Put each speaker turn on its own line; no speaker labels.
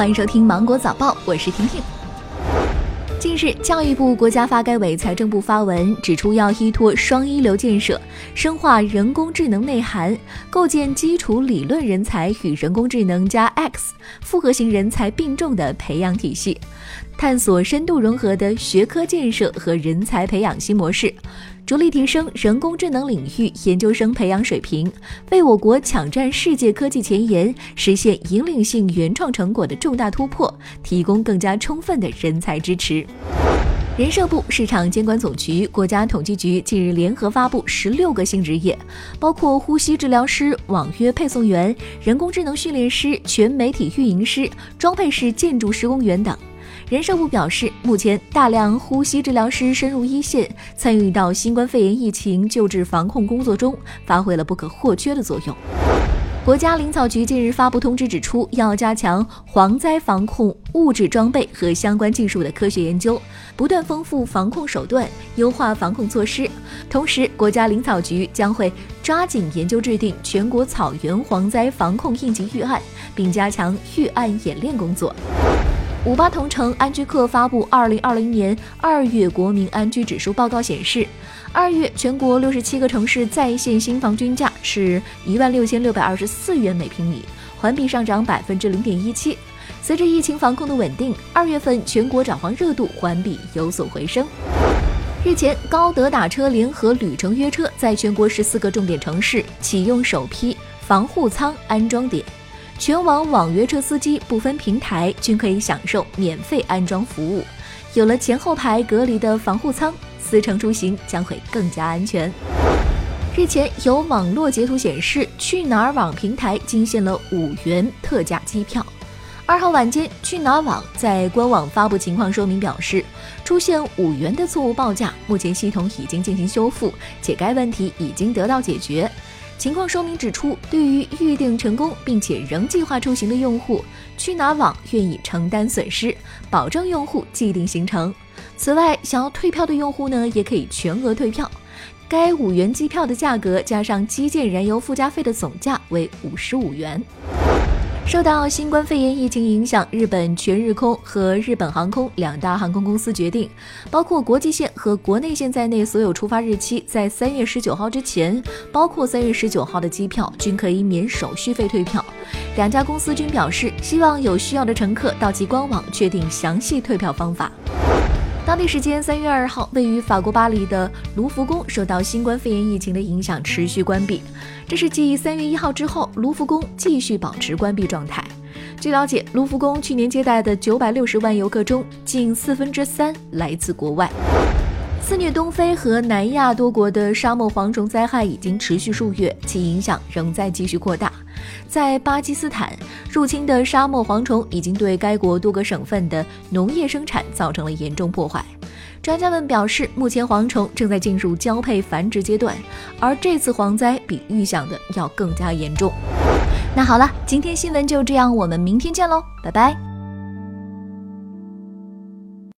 欢迎收听《芒果早报》，我是婷婷。近日，教育部、国家发改委、财政部发文指出，要依托双一流建设，深化人工智能内涵，构建基础理论人才与人工智能加 X 复合型人才并重的培养体系，探索深度融合的学科建设和人才培养新模式，着力提升人工智能领域研究生培养水平，为我国抢占世界科技前沿、实现引领性原创成果的重大突破提供更加充分的人才支持。人社部、市场监管总局、国家统计局近日联合发布十六个新职业，包括呼吸治疗师、网约配送员、人工智能训练师、全媒体运营师、装配式建筑施工员等。人社部表示，目前大量呼吸治疗师深入一线，参与到新冠肺炎疫情救治防控工作中，发挥了不可或缺的作用。国家林草局近日发布通知，指出要加强蝗灾防控物质装备和相关技术的科学研究，不断丰富防控手段，优化防控措施。同时，国家林草局将会抓紧研究制定全国草原蝗灾防控应急预案，并加强预案演练工作。五八同城安居客发布二零二零年二月国民安居指数报告显示，二月全国六十七个城市在线新房均价是一万六千六百二十四元每平米，环比上涨百分之零点一七。随着疫情防控的稳定，二月份全国找房热度环比有所回升。日前，高德打车联合旅程约车在全国十四个重点城市启用首批防护舱安装点。全网网约车司机不分平台均可以享受免费安装服务。有了前后排隔离的防护舱，司乘出行将会更加安全。日前，有网络截图显示，去哪儿网平台惊现了五元特价机票。二号晚间，去哪儿网在官网发布情况说明，表示出现五元的错误报价，目前系统已经进行修复，且该问题已经得到解决。情况说明指出，对于预定成功并且仍计划出行的用户，去哪儿网愿意承担损失，保证用户既定行程。此外，想要退票的用户呢，也可以全额退票。该五元机票的价格加上基建燃油附加费的总价为五十五元。受到新冠肺炎疫情影响，日本全日空和日本航空两大航空公司决定，包括国际线和国内线在内所有出发日期在三月十九号之前，包括三月十九号的机票均可以免手续费退票。两家公司均表示，希望有需要的乘客到其官网确定详细退票方法。当地时间三月二号，位于法国巴黎的卢浮宫受到新冠肺炎疫情的影响，持续关闭。这是继三月一号之后，卢浮宫继续保持关闭状态。据了解，卢浮宫去年接待的九百六十万游客中，近四分之三来自国外。肆虐东非和南亚多国的沙漠蝗虫灾害已经持续数月，其影响仍在继续扩大。在巴基斯坦，入侵的沙漠蝗虫已经对该国多个省份的农业生产造成了严重破坏。专家们表示，目前蝗虫正在进入交配繁殖阶段，而这次蝗灾比预想的要更加严重。那好了，今天新闻就这样，我们明天见喽，拜拜。